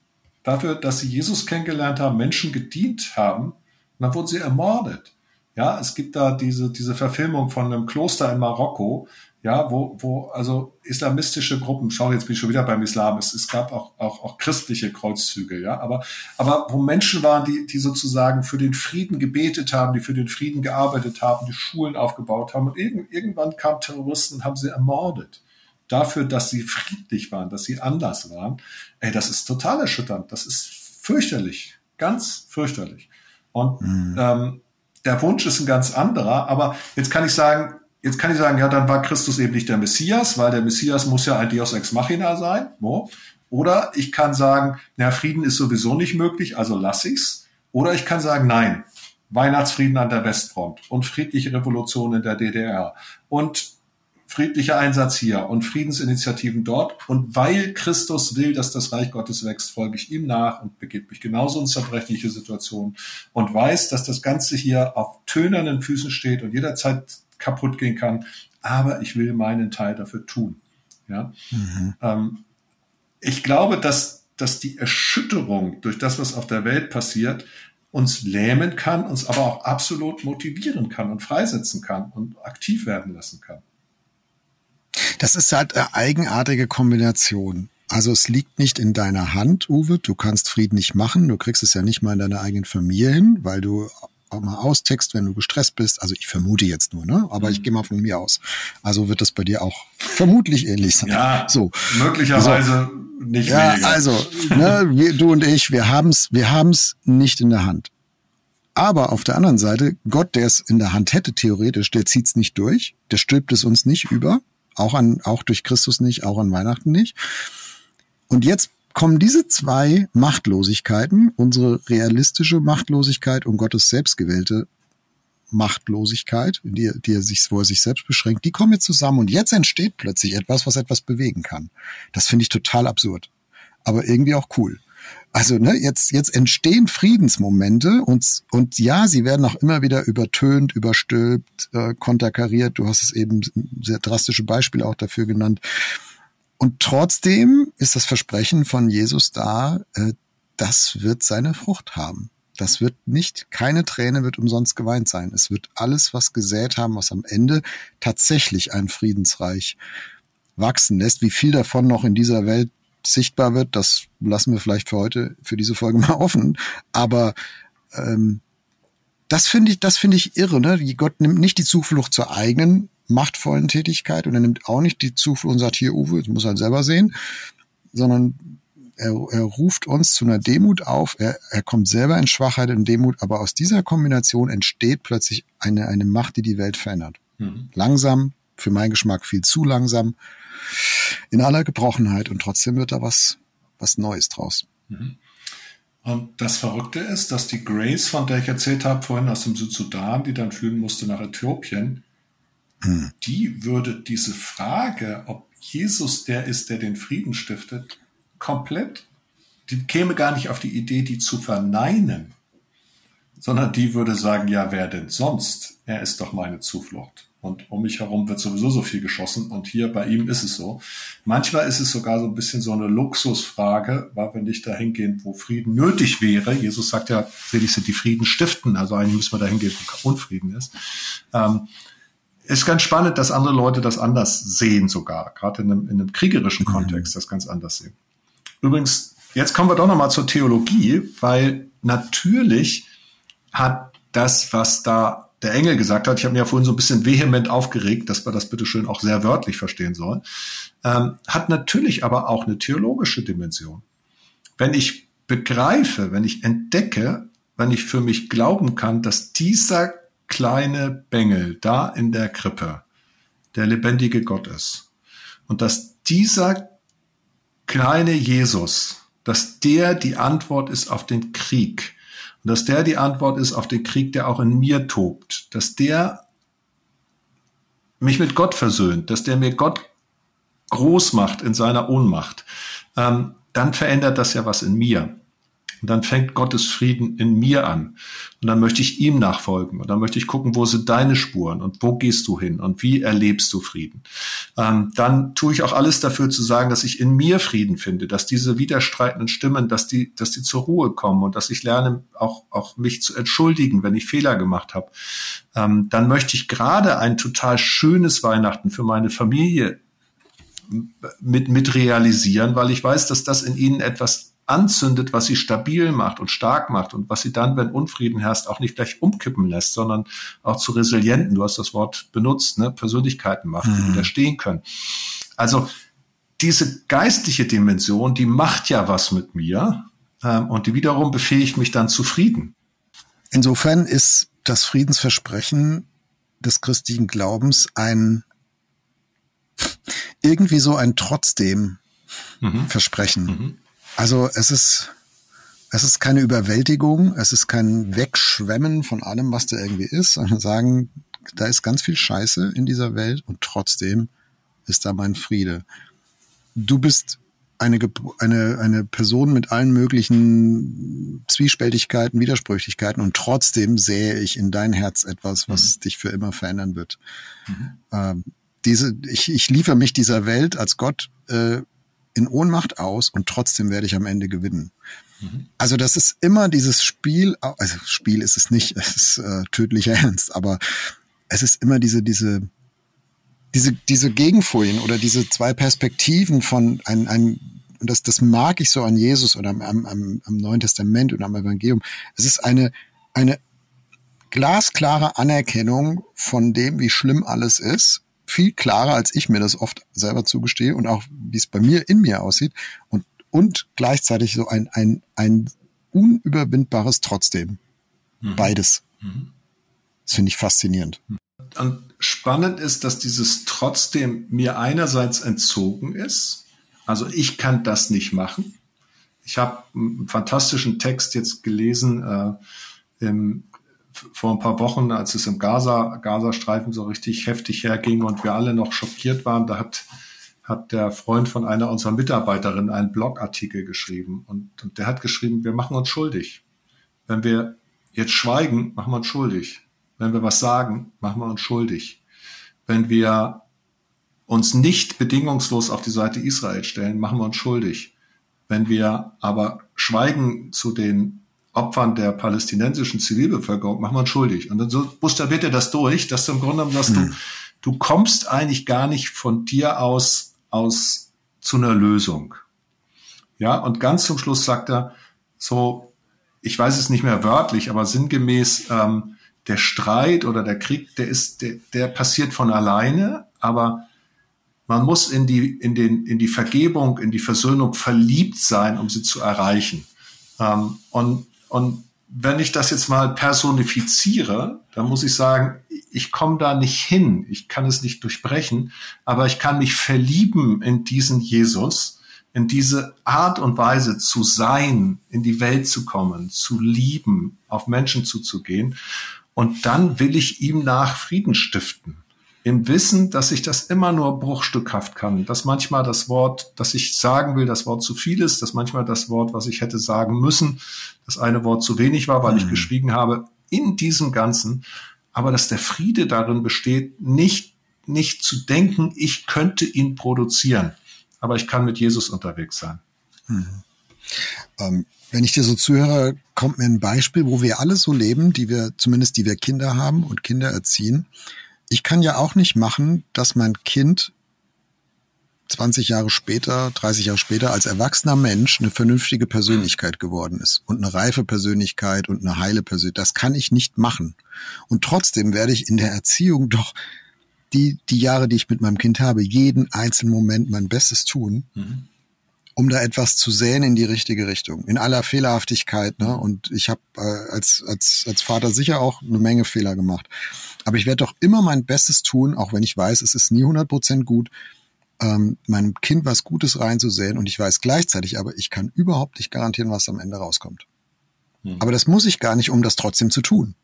S2: dafür, dass sie Jesus kennengelernt haben, Menschen gedient haben, dann wurden sie ermordet. Ja, es gibt da diese, diese Verfilmung von einem Kloster in Marokko, ja, wo, wo also islamistische Gruppen, schau jetzt bin ich schon wieder beim Islam, es, es gab auch, auch, auch christliche Kreuzzüge, ja, aber, aber wo Menschen waren, die, die sozusagen für den Frieden gebetet haben, die für den Frieden gearbeitet haben, die Schulen aufgebaut haben und irgend, irgendwann kamen Terroristen und haben sie ermordet dafür, dass sie friedlich waren, dass sie anders waren, ey, das ist total erschütternd. Das ist fürchterlich, ganz fürchterlich. Und mhm. ähm, der Wunsch ist ein ganz anderer, aber jetzt kann ich sagen, jetzt kann ich sagen, ja, dann war Christus eben nicht der Messias, weil der Messias muss ja ein Deus ex machina sein. No? Oder ich kann sagen, na, Frieden ist sowieso nicht möglich, also lass ich's. Oder ich kann sagen, nein, Weihnachtsfrieden an der Westfront und friedliche Revolution in der DDR und friedlicher Einsatz hier und Friedensinitiativen dort. Und weil Christus will, dass das Reich Gottes wächst, folge ich ihm nach und begebe mich genauso in zerbrechliche Situationen und weiß, dass das Ganze hier auf tönernen Füßen steht und jederzeit kaputt gehen kann. Aber ich will meinen Teil dafür tun. Ja. Mhm. Ähm, ich glaube, dass, dass die Erschütterung durch das, was auf der Welt passiert, uns lähmen kann, uns aber auch absolut motivieren kann und freisetzen kann und aktiv werden lassen kann.
S1: Das ist halt eine eigenartige Kombination. Also es liegt nicht in deiner Hand, Uwe. Du kannst Frieden nicht machen. Du kriegst es ja nicht mal in deiner eigenen Familie hin, weil du auch mal austext, wenn du gestresst bist. Also ich vermute jetzt nur, ne? Aber ich mhm. gehe mal von mir aus. Also wird das bei dir auch vermutlich ähnlich sein.
S2: Ja, so möglicherweise so. nicht
S1: ja, weniger. Also, ne, wir, du und ich, wir haben's, wir haben's nicht in der Hand. Aber auf der anderen Seite, Gott, der es in der Hand hätte, theoretisch, der zieht's nicht durch, der stülpt es uns nicht über, auch an, auch durch Christus nicht, auch an Weihnachten nicht. Und jetzt kommen diese zwei Machtlosigkeiten, unsere realistische Machtlosigkeit und Gottes selbstgewählte Machtlosigkeit, die, die er sich, wo er sich selbst beschränkt, die kommen jetzt zusammen und jetzt entsteht plötzlich etwas, was etwas bewegen kann. Das finde ich total absurd. Aber irgendwie auch cool. Also ne, jetzt, jetzt entstehen Friedensmomente und, und ja, sie werden auch immer wieder übertönt, überstülpt, äh, konterkariert. Du hast es eben sehr drastische Beispiele auch dafür genannt. Und trotzdem ist das Versprechen von Jesus da, äh, das wird seine Frucht haben. Das wird nicht, keine Träne wird umsonst geweint sein. Es wird alles, was gesät haben, was am Ende tatsächlich ein Friedensreich wachsen lässt. Wie viel davon noch in dieser Welt sichtbar wird, das lassen wir vielleicht für heute, für diese Folge mal offen. Aber ähm, das finde ich, das finde ich irre. Ne? Gott nimmt nicht die Zuflucht zur eigenen machtvollen Tätigkeit und er nimmt auch nicht die Zuflucht und sagt, hier Uwe, das muss halt selber sehen, sondern er, er ruft uns zu einer Demut auf, er, er kommt selber in Schwachheit und Demut, aber aus dieser Kombination entsteht plötzlich eine, eine Macht, die die Welt verändert. Mhm. Langsam, für meinen Geschmack viel zu langsam, in aller Gebrochenheit und trotzdem wird da was, was Neues draus. Mhm.
S2: Und das Verrückte ist, dass die Grace, von der ich erzählt habe vorhin aus dem Südsudan, die dann fliehen musste nach Äthiopien, hm. die würde diese Frage, ob Jesus der ist, der den Frieden stiftet, komplett, die käme gar nicht auf die Idee, die zu verneinen, sondern die würde sagen, ja, wer denn sonst? Er ist doch meine Zuflucht. Und um mich herum wird sowieso so viel geschossen. Und hier bei ihm ist es so. Manchmal ist es sogar so ein bisschen so eine Luxusfrage, weil wir nicht dahin gehen, wo Frieden nötig wäre. Jesus sagt ja, selig sind die Frieden stiften. Also eigentlich müssen wir dahin gehen, wo Unfrieden ist. Ähm, ist ganz spannend, dass andere Leute das anders sehen sogar. Gerade in einem, in einem kriegerischen mhm. Kontext das ganz anders sehen. übrigens, jetzt kommen wir doch nochmal zur Theologie, weil natürlich hat das, was da der Engel gesagt hat, ich habe mir ja vorhin so ein bisschen vehement aufgeregt, dass wir das bitteschön auch sehr wörtlich verstehen sollen, ähm, hat natürlich aber auch eine theologische Dimension. Wenn ich begreife, wenn ich entdecke, wenn ich für mich glauben kann, dass dieser kleine Bengel da in der Krippe der lebendige Gott ist. Und dass dieser kleine Jesus, dass der die Antwort ist auf den Krieg. Und dass der die Antwort ist auf den Krieg, der auch in mir tobt, dass der mich mit Gott versöhnt, dass der mir Gott groß macht in seiner Ohnmacht, ähm, dann verändert das ja was in mir. Und dann fängt Gottes Frieden in mir an. Und dann möchte ich ihm nachfolgen. Und dann möchte ich gucken, wo sind deine Spuren und wo gehst du hin und wie erlebst du Frieden. Ähm, dann tue ich auch alles dafür zu sagen, dass ich in mir Frieden finde, dass diese widerstreitenden Stimmen, dass die, dass die zur Ruhe kommen und dass ich lerne, auch, auch mich zu entschuldigen, wenn ich Fehler gemacht habe. Ähm, dann möchte ich gerade ein total schönes Weihnachten für meine Familie mit, mit realisieren, weil ich weiß, dass das in ihnen etwas anzündet, was sie stabil macht und stark macht und was sie dann, wenn Unfrieden herrscht, auch nicht gleich umkippen lässt, sondern auch zu resilienten, du hast das Wort benutzt, ne, Persönlichkeiten macht, die mhm. widerstehen können. Also diese geistliche Dimension, die macht ja was mit mir ähm, und die wiederum befähigt mich dann zu Frieden.
S1: Insofern ist das Friedensversprechen des christlichen Glaubens ein irgendwie so ein trotzdem mhm. Versprechen. Mhm. Also es ist, es ist keine Überwältigung, es ist kein Wegschwemmen von allem, was da irgendwie ist, sondern sagen, da ist ganz viel Scheiße in dieser Welt und trotzdem ist da mein Friede. Du bist eine, eine, eine Person mit allen möglichen Zwiespältigkeiten, Widersprüchlichkeiten und trotzdem sähe ich in dein Herz etwas, was mhm. dich für immer verändern wird. Mhm. Ähm, diese, ich, ich liefere mich dieser Welt als Gott äh, in Ohnmacht aus und trotzdem werde ich am Ende gewinnen. Mhm. Also das ist immer dieses Spiel, also Spiel ist es nicht, es ist äh, tödlicher Ernst, aber es ist immer diese, diese, diese, diese Gegenfolien oder diese zwei Perspektiven von ein, ein und das, das mag ich so an Jesus oder am, am, am Neuen Testament und am Evangelium. Es ist eine, eine glasklare Anerkennung von dem, wie schlimm alles ist viel klarer, als ich mir das oft selber zugestehe und auch wie es bei mir in mir aussieht und, und gleichzeitig so ein, ein, ein unüberwindbares Trotzdem. Mhm. Beides. Mhm. Das finde ich faszinierend.
S2: Und spannend ist, dass dieses Trotzdem mir einerseits entzogen ist. Also ich kann das nicht machen. Ich habe einen fantastischen Text jetzt gelesen äh, im vor ein paar Wochen, als es im Gaza, Gazastreifen so richtig heftig herging und wir alle noch schockiert waren, da hat, hat der Freund von einer unserer Mitarbeiterinnen einen Blogartikel geschrieben und, und der hat geschrieben, wir machen uns schuldig. Wenn wir jetzt schweigen, machen wir uns schuldig. Wenn wir was sagen, machen wir uns schuldig. Wenn wir uns nicht bedingungslos auf die Seite Israel stellen, machen wir uns schuldig. Wenn wir aber schweigen zu den Opfern der palästinensischen Zivilbevölkerung machen wir uns schuldig. Und dann so buchstabiert er das durch, dass du im Grunde genommen sagst, mhm. du, du kommst eigentlich gar nicht von dir aus, aus zu einer Lösung. Ja, und ganz zum Schluss sagt er so, ich weiß es nicht mehr wörtlich, aber sinngemäß, ähm, der Streit oder der Krieg, der ist, der, der passiert von alleine, aber man muss in die, in den, in die Vergebung, in die Versöhnung verliebt sein, um sie zu erreichen. Ähm, und und wenn ich das jetzt mal personifiziere, dann muss ich sagen, ich komme da nicht hin, ich kann es nicht durchbrechen, aber ich kann mich verlieben in diesen Jesus, in diese Art und Weise zu sein, in die Welt zu kommen, zu lieben, auf Menschen zuzugehen. Und dann will ich ihm nach Frieden stiften im Wissen, dass ich das immer nur bruchstückhaft kann, dass manchmal das Wort, das ich sagen will, das Wort zu viel ist, dass manchmal das Wort, was ich hätte sagen müssen, das eine Wort zu wenig war, weil mhm. ich geschwiegen habe, in diesem Ganzen, aber dass der Friede darin besteht, nicht, nicht zu denken, ich könnte ihn produzieren, aber ich kann mit Jesus unterwegs sein. Mhm.
S1: Ähm, wenn ich dir so zuhöre, kommt mir ein Beispiel, wo wir alle so leben, die wir, zumindest die wir Kinder haben und Kinder erziehen, ich kann ja auch nicht machen, dass mein Kind 20 Jahre später, 30 Jahre später als erwachsener Mensch eine vernünftige Persönlichkeit geworden ist und eine reife Persönlichkeit und eine heile Persönlichkeit. Das kann ich nicht machen. Und trotzdem werde ich in der Erziehung doch die, die Jahre, die ich mit meinem Kind habe, jeden einzelnen Moment mein Bestes tun, mhm. um da etwas zu säen in die richtige Richtung. In aller Fehlerhaftigkeit. Ne? Und ich habe äh, als, als, als Vater sicher auch eine Menge Fehler gemacht. Aber ich werde doch immer mein Bestes tun, auch wenn ich weiß, es ist nie 100 Prozent gut, ähm, meinem Kind was Gutes reinzusehen und ich weiß gleichzeitig aber, ich kann überhaupt nicht garantieren, was am Ende rauskommt. Hm. Aber das muss ich gar nicht, um das trotzdem zu tun.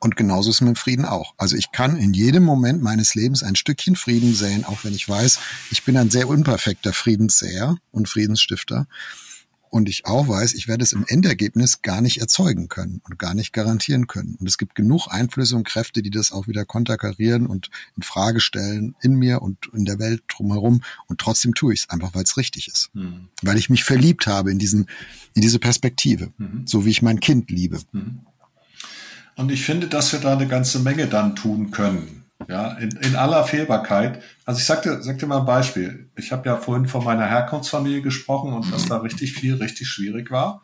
S1: Und genauso ist es mit Frieden auch. Also ich kann in jedem Moment meines Lebens ein Stückchen Frieden säen, auch wenn ich weiß, ich bin ein sehr unperfekter Friedenssäher und Friedensstifter und ich auch weiß, ich werde es im Endergebnis gar nicht erzeugen können und gar nicht garantieren können. Und es gibt genug Einflüsse und Kräfte, die das auch wieder konterkarieren und in Frage stellen in mir und in der Welt drumherum. Und trotzdem tue ich es einfach, weil es richtig ist. Mhm. Weil ich mich verliebt habe in diesen, in diese Perspektive. Mhm. So wie ich mein Kind liebe. Mhm.
S2: Und ich finde, dass wir da eine ganze Menge dann tun können. Ja, in, in aller Fehlbarkeit. Also ich sagte, sagte mal ein Beispiel. Ich habe ja vorhin von meiner Herkunftsfamilie gesprochen und dass da richtig viel, richtig schwierig war.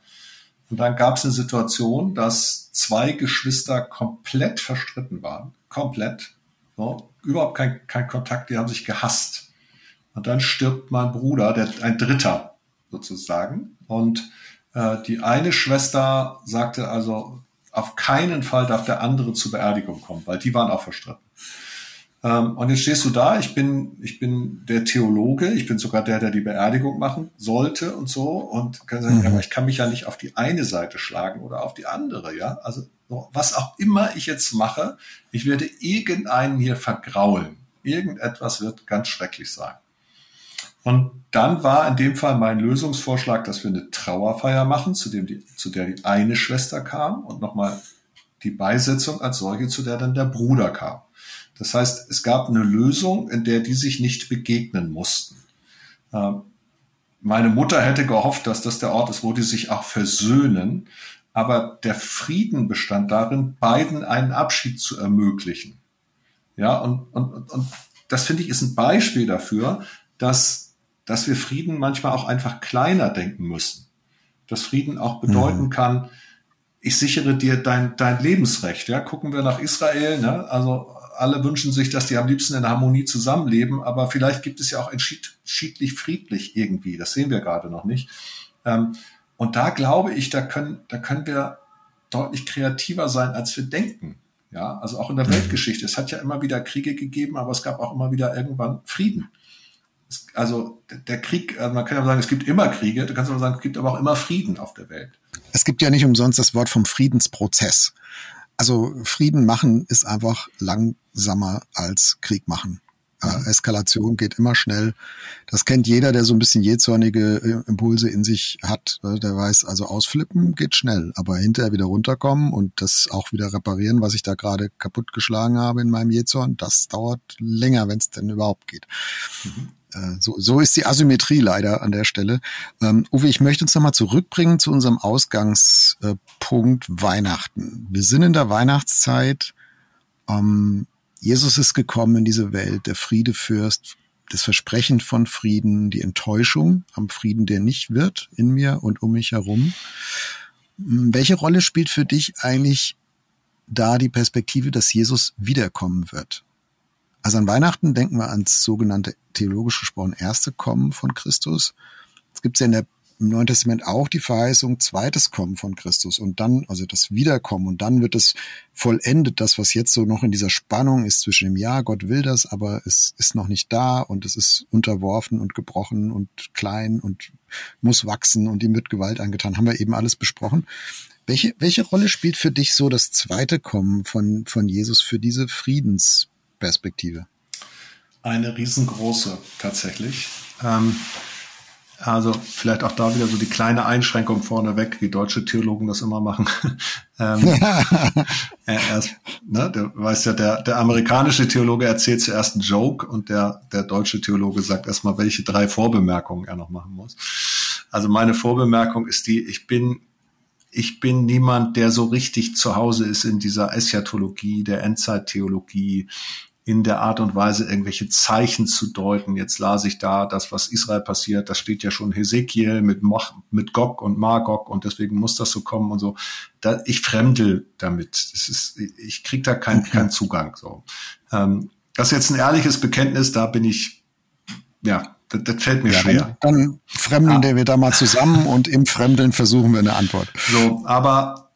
S2: Und dann gab es eine Situation, dass zwei Geschwister komplett verstritten waren. Komplett. So, überhaupt kein, kein Kontakt, die haben sich gehasst. Und dann stirbt mein Bruder, der, ein Dritter sozusagen. Und äh, die eine Schwester sagte also, auf keinen Fall darf der andere zur Beerdigung kommen, weil die waren auch verstritten. Ähm, und jetzt stehst du da, ich bin, ich bin der Theologe, ich bin sogar der, der die Beerdigung machen sollte und so und kann sagen, mhm. aber ich kann mich ja nicht auf die eine Seite schlagen oder auf die andere, ja. Also was auch immer ich jetzt mache, ich werde irgendeinen hier vergraulen. Irgendetwas wird ganz schrecklich sein. Und dann war in dem Fall mein Lösungsvorschlag, dass wir eine Trauerfeier machen, zu, dem die, zu der die eine Schwester kam und nochmal die Beisetzung als solche, zu der dann der Bruder kam. Das heißt, es gab eine Lösung, in der die sich nicht begegnen mussten. Ähm, meine Mutter hätte gehofft, dass das der Ort ist, wo die sich auch versöhnen. Aber der Frieden bestand darin, beiden einen Abschied zu ermöglichen. Ja, und, und, und das finde ich ist ein Beispiel dafür, dass, dass wir Frieden manchmal auch einfach kleiner denken müssen. Dass Frieden auch bedeuten mhm. kann, ich sichere dir dein, dein Lebensrecht. Ja, gucken wir nach Israel, ne? Also alle wünschen sich, dass die am liebsten in Harmonie zusammenleben, aber vielleicht gibt es ja auch ein schiedlich friedlich irgendwie. Das sehen wir gerade noch nicht. Ähm, und da glaube ich, da können, da können wir deutlich kreativer sein, als wir denken. Ja, also auch in der mhm. Weltgeschichte. Es hat ja immer wieder Kriege gegeben, aber es gab auch immer wieder irgendwann Frieden. Es, also der Krieg, also man kann ja sagen, es gibt immer Kriege, du kannst aber sagen, es gibt aber auch immer Frieden auf der Welt.
S1: Es gibt ja nicht umsonst das Wort vom Friedensprozess. Also Frieden machen ist einfach langsamer als Krieg machen. Äh, Eskalation geht immer schnell. Das kennt jeder, der so ein bisschen jähzornige äh, Impulse in sich hat. Äh, der weiß, also ausflippen geht schnell, aber hinterher wieder runterkommen und das auch wieder reparieren, was ich da gerade kaputtgeschlagen habe in meinem Jähzorn, das dauert länger, wenn es denn überhaupt geht. Mhm. Äh, so, so ist die Asymmetrie leider an der Stelle. Ähm, Uwe, ich möchte uns nochmal zurückbringen zu unserem Ausgangspunkt Weihnachten. Wir sind in der Weihnachtszeit. Ähm, Jesus ist gekommen in diese Welt, der Friedefürst, das Versprechen von Frieden, die Enttäuschung am Frieden, der nicht wird, in mir und um mich herum. Hm, welche Rolle spielt für dich eigentlich da die Perspektive, dass Jesus wiederkommen wird? Also an Weihnachten denken wir ans sogenannte theologisch gesprochen erste Kommen von Christus. Es gibt ja in der, im Neuen Testament auch die Verheißung zweites Kommen von Christus und dann, also das Wiederkommen und dann wird es vollendet, das, was jetzt so noch in dieser Spannung ist zwischen dem Ja, Gott will das, aber es ist noch nicht da und es ist unterworfen und gebrochen und klein und muss wachsen und ihm wird Gewalt angetan. Haben wir eben alles besprochen. Welche, welche Rolle spielt für dich so das zweite Kommen von, von Jesus für diese Friedens Perspektive?
S2: Eine riesengroße tatsächlich. Ähm, also vielleicht auch da wieder so die kleine Einschränkung vorneweg, wie deutsche Theologen das immer machen. ähm, erst, ne, der weiß ja, der, der amerikanische Theologe erzählt zuerst einen Joke und der, der deutsche Theologe sagt erstmal, welche drei Vorbemerkungen er noch machen muss. Also meine Vorbemerkung ist die, ich bin ich bin niemand, der so richtig zu Hause ist in dieser Eschatologie, der Endzeittheologie, in der Art und Weise irgendwelche Zeichen zu deuten. Jetzt las ich da, das, was Israel passiert, das steht ja schon Hesekiel mit, Moch, mit Gog und Magog und deswegen muss das so kommen und so. Da, ich fremdel damit. Das ist, ich krieg da keinen okay. keinen Zugang. So. Ähm, das ist jetzt ein ehrliches Bekenntnis, da bin ich, ja, das, das fällt mir ja, schwer.
S1: Dann, dann fremdeln ah. wir da mal zusammen und im Fremdeln versuchen wir eine Antwort.
S2: So, aber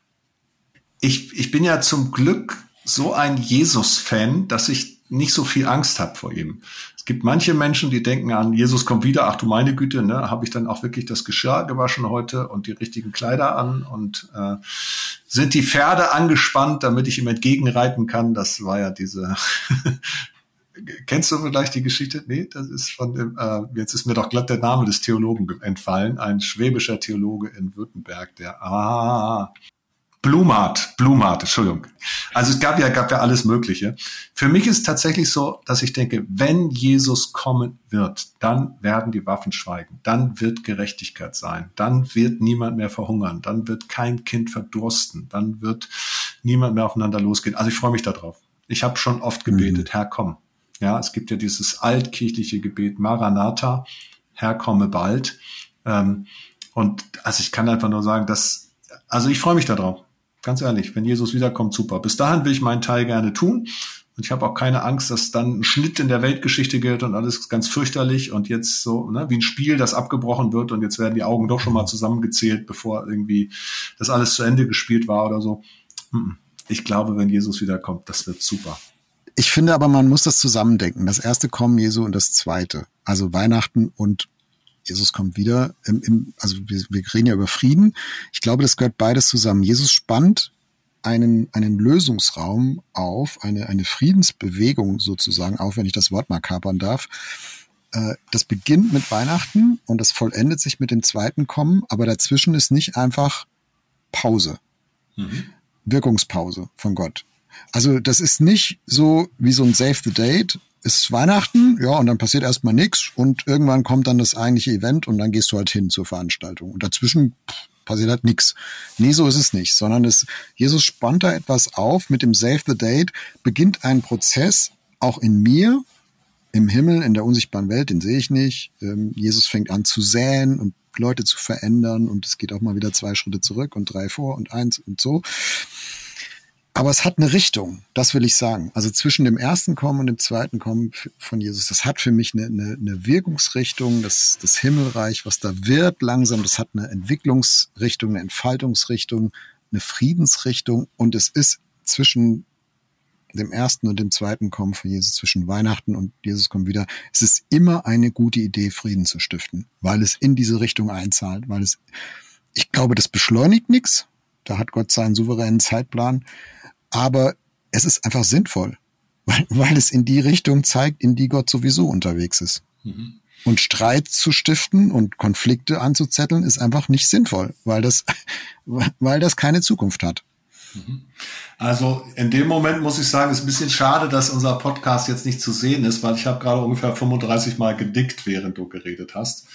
S2: ich, ich bin ja zum Glück so ein Jesus-Fan, dass ich nicht so viel Angst habe vor ihm. Es gibt manche Menschen, die denken an, Jesus kommt wieder, ach du meine Güte, ne, habe ich dann auch wirklich das Geschirr gewaschen heute und die richtigen Kleider an und äh, sind die Pferde angespannt, damit ich ihm entgegenreiten kann. Das war ja diese Kennst du vielleicht die Geschichte? Nee, das ist von äh, jetzt ist mir doch glatt der Name des Theologen entfallen, ein schwäbischer Theologe in Württemberg, der, ah, Blumart, Blumart, Entschuldigung. Also es gab ja, gab ja alles Mögliche. Für mich ist tatsächlich so, dass ich denke, wenn Jesus kommen wird, dann werden die Waffen schweigen, dann wird Gerechtigkeit sein, dann wird niemand mehr verhungern, dann wird kein Kind verdursten, dann wird niemand mehr aufeinander losgehen. Also ich freue mich darauf. Ich habe schon oft gebetet, mhm. Herr, komm. Ja, es gibt ja dieses altkirchliche Gebet Maranatha, Herr, komme bald. Ähm, und also ich kann einfach nur sagen, dass, also ich freue mich darauf. Ganz ehrlich, wenn Jesus wiederkommt, super. Bis dahin will ich meinen Teil gerne tun. Und ich habe auch keine Angst, dass dann ein Schnitt in der Weltgeschichte gilt und alles ganz fürchterlich und jetzt so, ne, wie ein Spiel, das abgebrochen wird und jetzt werden die Augen doch schon mal zusammengezählt, bevor irgendwie das alles zu Ende gespielt war oder so. Ich glaube, wenn Jesus wiederkommt, das wird super.
S1: Ich finde aber, man muss das zusammendenken. Das erste Kommen Jesu und das zweite. Also Weihnachten und Jesus kommt wieder. Im, im, also wir, wir reden ja über Frieden. Ich glaube, das gehört beides zusammen. Jesus spannt einen, einen Lösungsraum auf, eine, eine Friedensbewegung sozusagen auf, wenn ich das Wort mal kapern darf. Äh, das beginnt mit Weihnachten und das vollendet sich mit dem zweiten Kommen, aber dazwischen ist nicht einfach Pause. Mhm. Wirkungspause von Gott. Also das ist nicht so wie so ein Save the Date, ist Weihnachten, ja, und dann passiert erstmal nichts und irgendwann kommt dann das eigentliche Event und dann gehst du halt hin zur Veranstaltung. Und dazwischen passiert halt nichts. Nee, so ist es nicht, sondern es, Jesus spannt da etwas auf. Mit dem Save the Date beginnt ein Prozess, auch in mir, im Himmel, in der unsichtbaren Welt, den sehe ich nicht. Ähm, Jesus fängt an zu säen und Leute zu verändern und es geht auch mal wieder zwei Schritte zurück und drei vor und eins und so. Aber es hat eine Richtung, das will ich sagen. Also zwischen dem ersten Kommen und dem zweiten Kommen von Jesus, das hat für mich eine, eine, eine Wirkungsrichtung, das, das Himmelreich, was da wird langsam, das hat eine Entwicklungsrichtung, eine Entfaltungsrichtung, eine Friedensrichtung und es ist zwischen dem ersten und dem zweiten Kommen von Jesus, zwischen Weihnachten und Jesus kommt wieder, es ist immer eine gute Idee, Frieden zu stiften, weil es in diese Richtung einzahlt, weil es, ich glaube, das beschleunigt nichts, da hat Gott seinen souveränen Zeitplan, aber es ist einfach sinnvoll, weil, weil es in die Richtung zeigt, in die Gott sowieso unterwegs ist. Mhm. Und Streit zu stiften und Konflikte anzuzetteln ist einfach nicht sinnvoll, weil das, weil das keine Zukunft hat.
S2: Mhm. Also in dem Moment muss ich sagen, ist ein bisschen schade, dass unser Podcast jetzt nicht zu sehen ist, weil ich habe gerade ungefähr 35 Mal gedickt, während du geredet hast.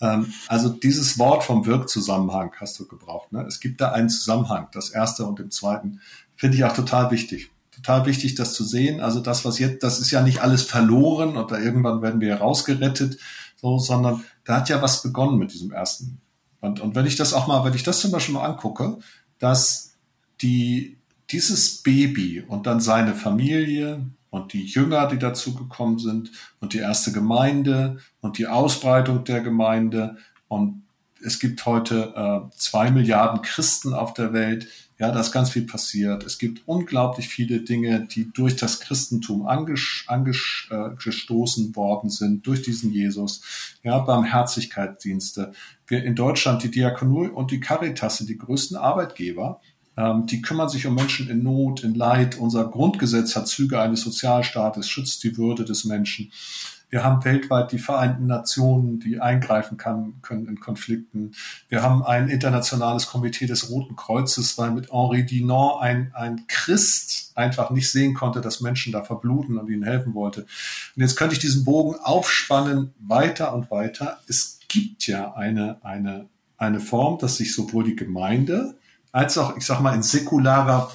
S2: Ähm, also dieses Wort vom Wirkzusammenhang hast du gebraucht. Ne? Es gibt da einen Zusammenhang, das erste und dem zweiten. Finde ich auch total wichtig. Total wichtig, das zu sehen. Also das, was jetzt, das ist ja nicht alles verloren oder irgendwann werden wir rausgerettet, so, sondern da hat ja was begonnen mit diesem ersten. Und, und wenn ich das auch mal, wenn ich das zum Beispiel mal angucke, dass die, dieses Baby und dann seine Familie und die Jünger, die dazu gekommen sind und die erste Gemeinde und die Ausbreitung der Gemeinde und es gibt heute äh, zwei Milliarden Christen auf der Welt, ja, da ist ganz viel passiert. Es gibt unglaublich viele Dinge, die durch das Christentum angestoßen äh, worden sind, durch diesen Jesus. Ja, Barmherzigkeitsdienste. Wir in Deutschland, die Diakonie und die Caritas sind die größten Arbeitgeber. Ähm, die kümmern sich um Menschen in Not, in Leid. Unser Grundgesetz hat Züge eines Sozialstaates, schützt die Würde des Menschen. Wir haben weltweit die Vereinten Nationen, die eingreifen kann, können in Konflikten. Wir haben ein internationales Komitee des Roten Kreuzes, weil mit Henri Dunant ein, ein Christ einfach nicht sehen konnte, dass Menschen da verbluten und ihnen helfen wollte. Und jetzt könnte ich diesen Bogen aufspannen, weiter und weiter. Es gibt ja eine, eine, eine Form, dass sich sowohl die Gemeinde als auch, ich sag mal, in säkularer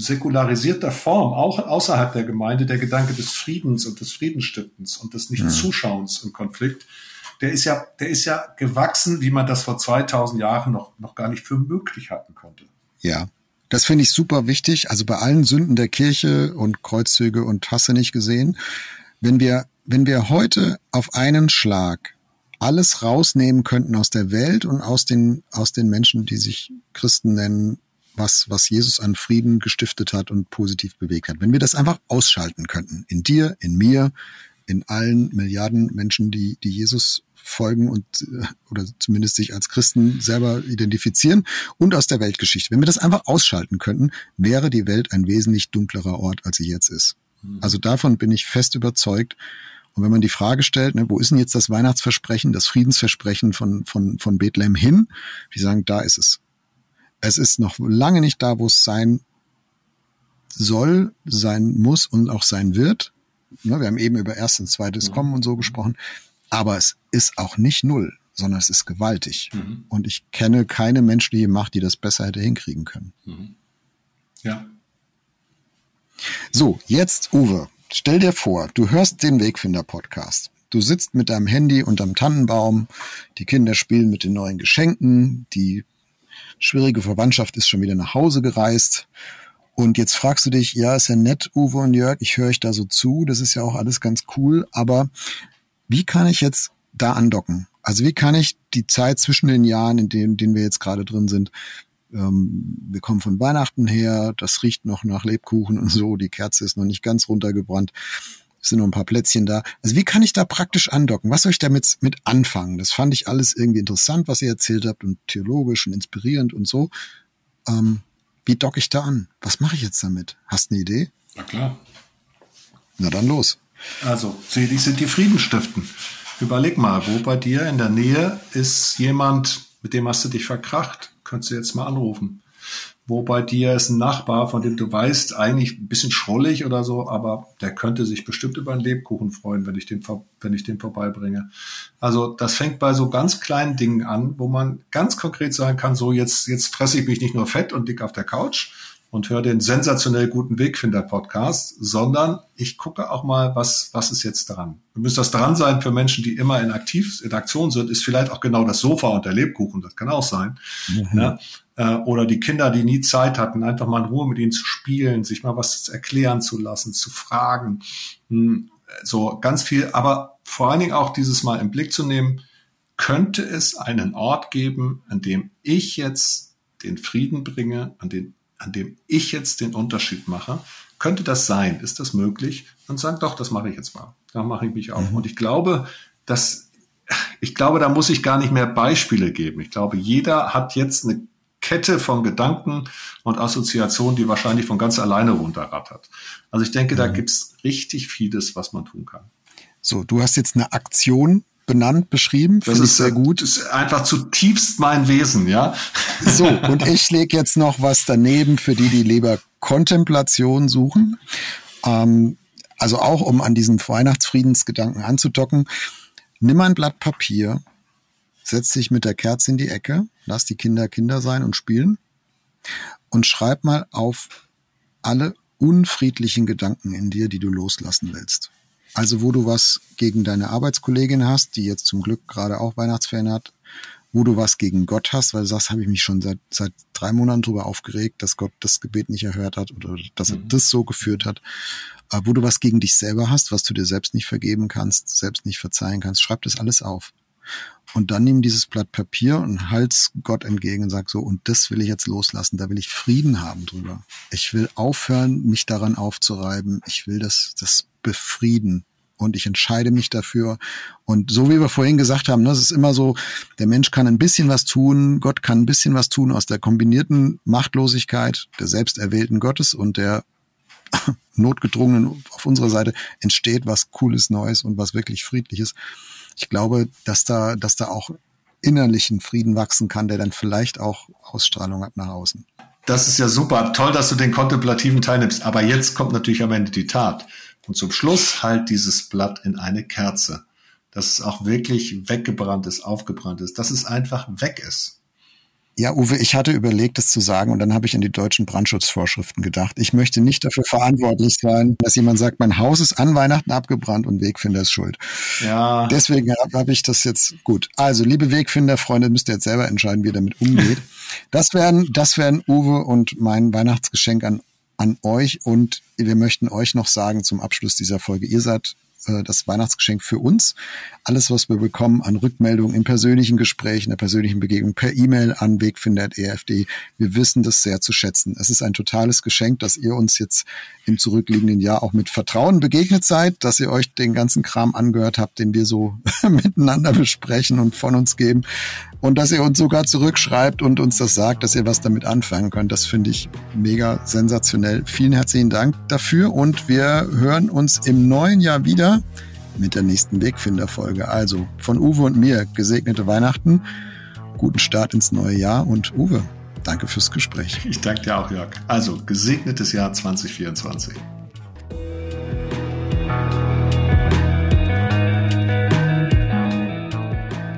S2: säkularisierter Form, auch außerhalb der Gemeinde, der Gedanke des Friedens und des Friedensstiftens und des Nicht-Zuschauens im Konflikt, der ist ja, der ist ja gewachsen, wie man das vor 2000 Jahren noch, noch gar nicht für möglich halten konnte.
S1: Ja. Das finde ich super wichtig. Also bei allen Sünden der Kirche und Kreuzzüge und Hasse nicht gesehen. Wenn wir, wenn wir heute auf einen Schlag alles rausnehmen könnten aus der Welt und aus den, aus den Menschen, die sich Christen nennen, was, was Jesus an Frieden gestiftet hat und positiv bewegt hat. Wenn wir das einfach ausschalten könnten, in dir, in mir, in allen Milliarden Menschen, die, die Jesus folgen und äh, oder zumindest sich als Christen selber identifizieren und aus der Weltgeschichte. Wenn wir das einfach ausschalten könnten, wäre die Welt ein wesentlich dunklerer Ort, als sie jetzt ist. Mhm. Also davon bin ich fest überzeugt. Und wenn man die Frage stellt, ne, wo ist denn jetzt das Weihnachtsversprechen, das Friedensversprechen von, von, von Bethlehem hin? Die sagen, da ist es. Es ist noch lange nicht da, wo es sein soll, sein muss und auch sein wird. Ne, wir haben eben über erstes, zweites mhm. Kommen und so gesprochen. Aber es ist auch nicht null, sondern es ist gewaltig. Mhm. Und ich kenne keine menschliche Macht, die das besser hätte hinkriegen können. Mhm.
S2: Ja.
S1: So, jetzt Uwe. Stell dir vor, du hörst den Wegfinder-Podcast. Du sitzt mit deinem Handy unterm Tannenbaum, die Kinder spielen mit den neuen Geschenken, die schwierige Verwandtschaft ist schon wieder nach Hause gereist. Und jetzt fragst du dich, ja, ist ja nett, Uwe und Jörg, ich höre euch da so zu, das ist ja auch alles ganz cool, aber wie kann ich jetzt da andocken? Also wie kann ich die Zeit zwischen den Jahren, in denen, in denen wir jetzt gerade drin sind, ähm, wir kommen von Weihnachten her, das riecht noch nach Lebkuchen und so, die Kerze ist noch nicht ganz runtergebrannt, es sind noch ein paar Plätzchen da. Also wie kann ich da praktisch andocken? Was soll ich damit mit anfangen? Das fand ich alles irgendwie interessant, was ihr erzählt habt und theologisch und inspirierend und so. Ähm, wie docke ich da an? Was mache ich jetzt damit? Hast du eine Idee?
S2: Na klar.
S1: Na dann los.
S2: Also, selig sind die Friedenstiften. Überleg mal, wo bei dir in der Nähe ist jemand, mit dem hast du dich verkracht? Könntest du jetzt mal anrufen. Wo dir ist ein Nachbar, von dem du weißt, eigentlich ein bisschen schrullig oder so, aber der könnte sich bestimmt über einen Lebkuchen freuen, wenn ich den, wenn ich den vorbeibringe. Also das fängt bei so ganz kleinen Dingen an, wo man ganz konkret sagen kann, so jetzt, jetzt fresse ich mich nicht nur fett und dick auf der Couch, und höre den sensationell guten Wegfinder-Podcast, sondern ich gucke auch mal, was, was ist jetzt dran. Du müsst das dran sein für Menschen, die immer in, aktiv, in Aktion sind, ist vielleicht auch genau das Sofa und der Lebkuchen, das kann auch sein. Mhm. Ja? Äh, oder die Kinder, die nie Zeit hatten, einfach mal in Ruhe mit ihnen zu spielen, sich mal was erklären zu lassen, zu fragen. Hm, so ganz viel, aber vor allen Dingen auch dieses Mal im Blick zu nehmen, könnte es einen Ort geben, an dem ich jetzt den Frieden bringe, an dem an dem ich jetzt den Unterschied mache. Könnte das sein? Ist das möglich? Und sagen, doch, das mache ich jetzt mal. Da mache ich mich auf. Mhm. Und ich glaube, dass, ich glaube, da muss ich gar nicht mehr Beispiele geben. Ich glaube, jeder hat jetzt eine Kette von Gedanken und Assoziationen, die wahrscheinlich von ganz alleine runterrattert. Also ich denke, mhm. da gibt's richtig vieles, was man tun kann.
S1: So, du hast jetzt eine Aktion benannt, beschrieben.
S2: Das ist sehr gut. Das ist einfach zutiefst mein Wesen, ja.
S1: So, und ich lege jetzt noch was daneben für die, die lieber Kontemplation suchen. Ähm, also auch, um an diesen Weihnachtsfriedensgedanken anzudocken. Nimm ein Blatt Papier, setz dich mit der Kerze in die Ecke, lass die Kinder Kinder sein und spielen und schreib mal auf alle unfriedlichen Gedanken in dir, die du loslassen willst. Also wo du was gegen deine Arbeitskollegin hast, die jetzt zum Glück gerade auch Weihnachtsferien hat, wo du was gegen Gott hast, weil du sagst, habe ich mich schon seit, seit drei Monaten drüber aufgeregt, dass Gott das Gebet nicht erhört hat oder dass er mhm. das so geführt hat, äh, wo du was gegen dich selber hast, was du dir selbst nicht vergeben kannst, selbst nicht verzeihen kannst, schreib das alles auf. Und dann nimm dieses Blatt Papier und halt's Gott entgegen und sag so, und das will ich jetzt loslassen, da will ich Frieden haben drüber. Ich will aufhören, mich daran aufzureiben. Ich will das, das befrieden und ich entscheide mich dafür. Und so wie wir vorhin gesagt haben, ne, ist immer so, der Mensch kann ein bisschen was tun, Gott kann ein bisschen was tun aus der kombinierten Machtlosigkeit der selbst erwählten Gottes und der notgedrungenen auf unserer Seite entsteht was Cooles, Neues und was wirklich Friedliches. Ich glaube, dass da, dass da auch innerlichen Frieden wachsen kann, der dann vielleicht auch Ausstrahlung hat nach außen.
S2: Das ist ja super. Toll, dass du den kontemplativen teilnimmst. Aber jetzt kommt natürlich am Ende die Tat. Und zum Schluss halt dieses Blatt in eine Kerze, dass es auch wirklich weggebrannt ist, aufgebrannt ist, dass es einfach weg ist.
S1: Ja, Uwe, ich hatte überlegt, das zu sagen und dann habe ich an die deutschen Brandschutzvorschriften gedacht. Ich möchte nicht dafür verantwortlich sein, dass jemand sagt, mein Haus ist an Weihnachten abgebrannt und Wegfinder ist schuld. Ja. Deswegen habe hab ich das jetzt gut. Also, liebe Wegfinder-Freunde, müsst ihr jetzt selber entscheiden, wie ihr damit umgeht. Das wären, das wären Uwe und mein Weihnachtsgeschenk an, an euch und wir möchten euch noch sagen zum Abschluss dieser Folge, ihr seid äh, das Weihnachtsgeschenk für uns. Alles, was wir bekommen an Rückmeldungen im persönlichen Gespräch, in der persönlichen Begegnung, per E-Mail an wegfinder.efd, wir wissen das sehr zu schätzen. Es ist ein totales Geschenk, dass ihr uns jetzt im zurückliegenden Jahr auch mit Vertrauen begegnet seid, dass ihr euch den ganzen Kram angehört habt, den wir so miteinander besprechen und von uns geben. Und dass ihr uns sogar zurückschreibt und uns das sagt, dass ihr was damit anfangen könnt, das finde ich mega sensationell. Vielen herzlichen Dank dafür und wir hören uns im neuen Jahr wieder mit der nächsten Wegfinder-Folge. Also von Uwe und mir gesegnete Weihnachten, guten Start ins neue Jahr und Uwe, danke fürs Gespräch.
S2: Ich danke dir auch, Jörg. Also gesegnetes Jahr 2024.